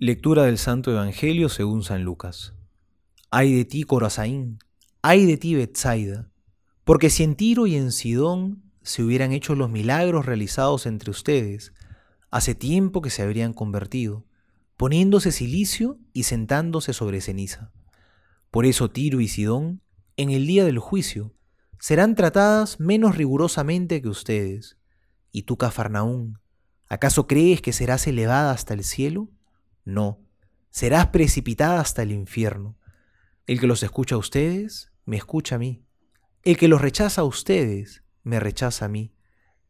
Lectura del Santo Evangelio según San Lucas. Ay de ti, Corazaín, ay de ti, Betsaida, porque si en Tiro y en Sidón se hubieran hecho los milagros realizados entre ustedes, hace tiempo que se habrían convertido, poniéndose silicio y sentándose sobre ceniza. Por eso Tiro y Sidón, en el día del juicio, serán tratadas menos rigurosamente que ustedes. Y tú, Cafarnaún, ¿acaso crees que serás elevada hasta el cielo? No, serás precipitada hasta el infierno. El que los escucha a ustedes, me escucha a mí. El que los rechaza a ustedes, me rechaza a mí.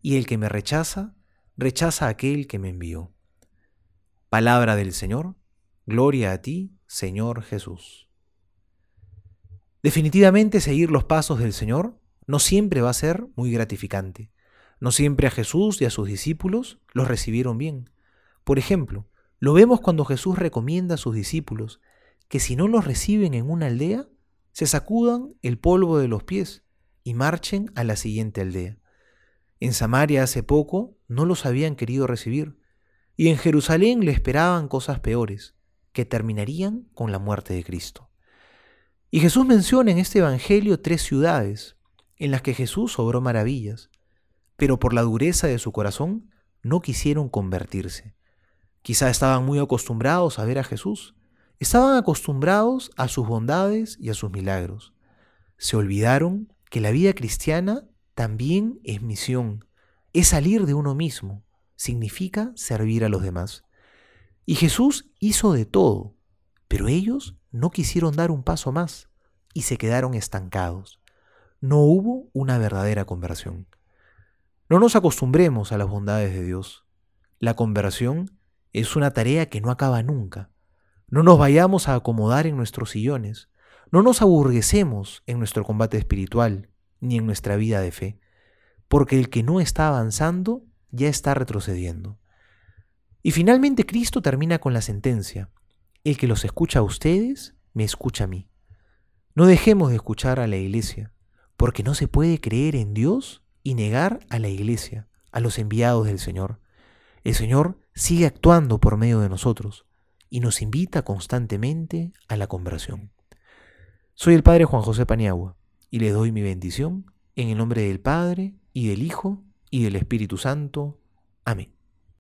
Y el que me rechaza, rechaza a aquel que me envió. Palabra del Señor, gloria a ti, Señor Jesús. Definitivamente seguir los pasos del Señor no siempre va a ser muy gratificante. No siempre a Jesús y a sus discípulos los recibieron bien. Por ejemplo, lo vemos cuando Jesús recomienda a sus discípulos que si no los reciben en una aldea, se sacudan el polvo de los pies y marchen a la siguiente aldea. En Samaria hace poco no los habían querido recibir, y en Jerusalén le esperaban cosas peores, que terminarían con la muerte de Cristo. Y Jesús menciona en este Evangelio tres ciudades en las que Jesús obró maravillas, pero por la dureza de su corazón no quisieron convertirse. Quizá estaban muy acostumbrados a ver a Jesús, estaban acostumbrados a sus bondades y a sus milagros. Se olvidaron que la vida cristiana también es misión, es salir de uno mismo, significa servir a los demás. Y Jesús hizo de todo, pero ellos no quisieron dar un paso más y se quedaron estancados. No hubo una verdadera conversión. No nos acostumbremos a las bondades de Dios. La conversión es una tarea que no acaba nunca. No nos vayamos a acomodar en nuestros sillones. No nos aburguesemos en nuestro combate espiritual ni en nuestra vida de fe, porque el que no está avanzando ya está retrocediendo. Y finalmente Cristo termina con la sentencia. El que los escucha a ustedes, me escucha a mí. No dejemos de escuchar a la iglesia, porque no se puede creer en Dios y negar a la iglesia, a los enviados del Señor. El Señor sigue actuando por medio de nosotros y nos invita constantemente a la conversión. Soy el Padre Juan José Paniagua y le doy mi bendición en el nombre del Padre y del Hijo y del Espíritu Santo. Amén.